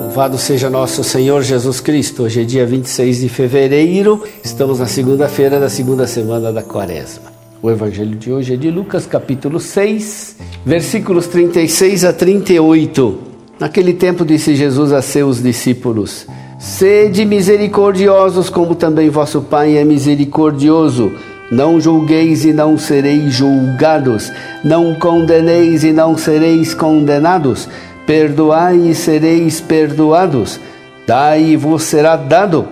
Louvado seja nosso Senhor Jesus Cristo. Hoje é dia 26 de fevereiro, estamos na segunda-feira da segunda semana da quaresma. O evangelho de hoje é de Lucas, capítulo 6, versículos 36 a 38. Naquele tempo disse Jesus a seus discípulos: Sede misericordiosos, como também vosso Pai é misericordioso. Não julgueis e não sereis julgados. Não condeneis e não sereis condenados Perdoai e sereis perdoados, dai e vos será dado.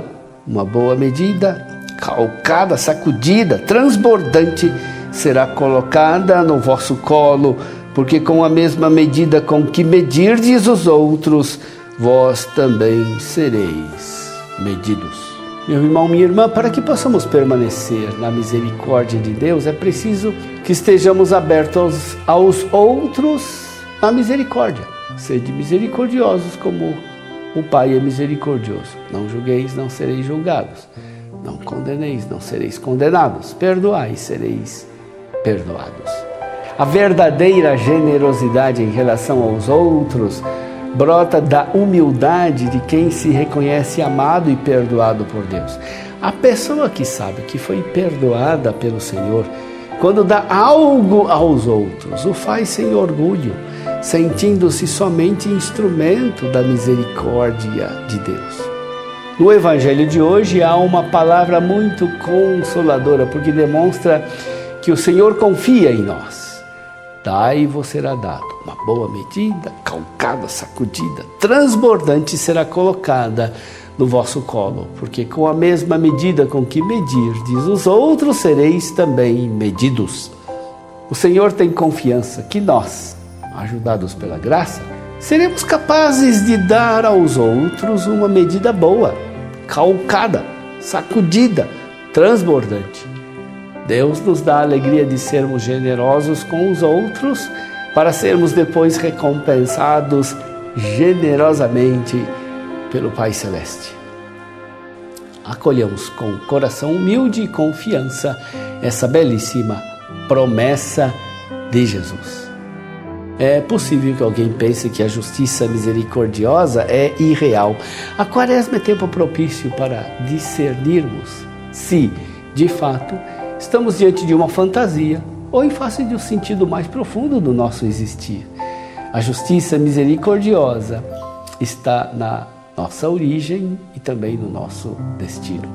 Uma boa medida, calcada, sacudida, transbordante, será colocada no vosso colo, porque com a mesma medida com que medirdes os outros, vós também sereis medidos. Meu irmão, minha irmã, para que possamos permanecer na misericórdia de Deus, é preciso que estejamos abertos aos outros na misericórdia. Sede misericordiosos como o Pai é misericordioso. Não julgueis, não sereis julgados. Não condeneis, não sereis condenados. Perdoai, sereis perdoados. A verdadeira generosidade em relação aos outros brota da humildade de quem se reconhece amado e perdoado por Deus. A pessoa que sabe que foi perdoada pelo Senhor, quando dá algo aos outros, o faz sem orgulho sentindo-se somente instrumento da misericórdia de Deus. No Evangelho de hoje há uma palavra muito consoladora, porque demonstra que o Senhor confia em nós. Dai e vos será dado. Uma boa medida, calcada, sacudida, transbordante será colocada no vosso colo, porque com a mesma medida com que medirdes os outros sereis também medidos. O Senhor tem confiança que nós, ajudados pela graça, seremos capazes de dar aos outros uma medida boa, calcada, sacudida, transbordante. Deus nos dá a alegria de sermos generosos com os outros para sermos depois recompensados generosamente pelo Pai Celeste. Acolhamos com coração humilde e confiança essa belíssima promessa de Jesus. É possível que alguém pense que a justiça misericordiosa é irreal. A quaresma é tempo propício para discernirmos se, de fato, estamos diante de uma fantasia ou em face de um sentido mais profundo do nosso existir. A justiça misericordiosa está na nossa origem e também no nosso destino.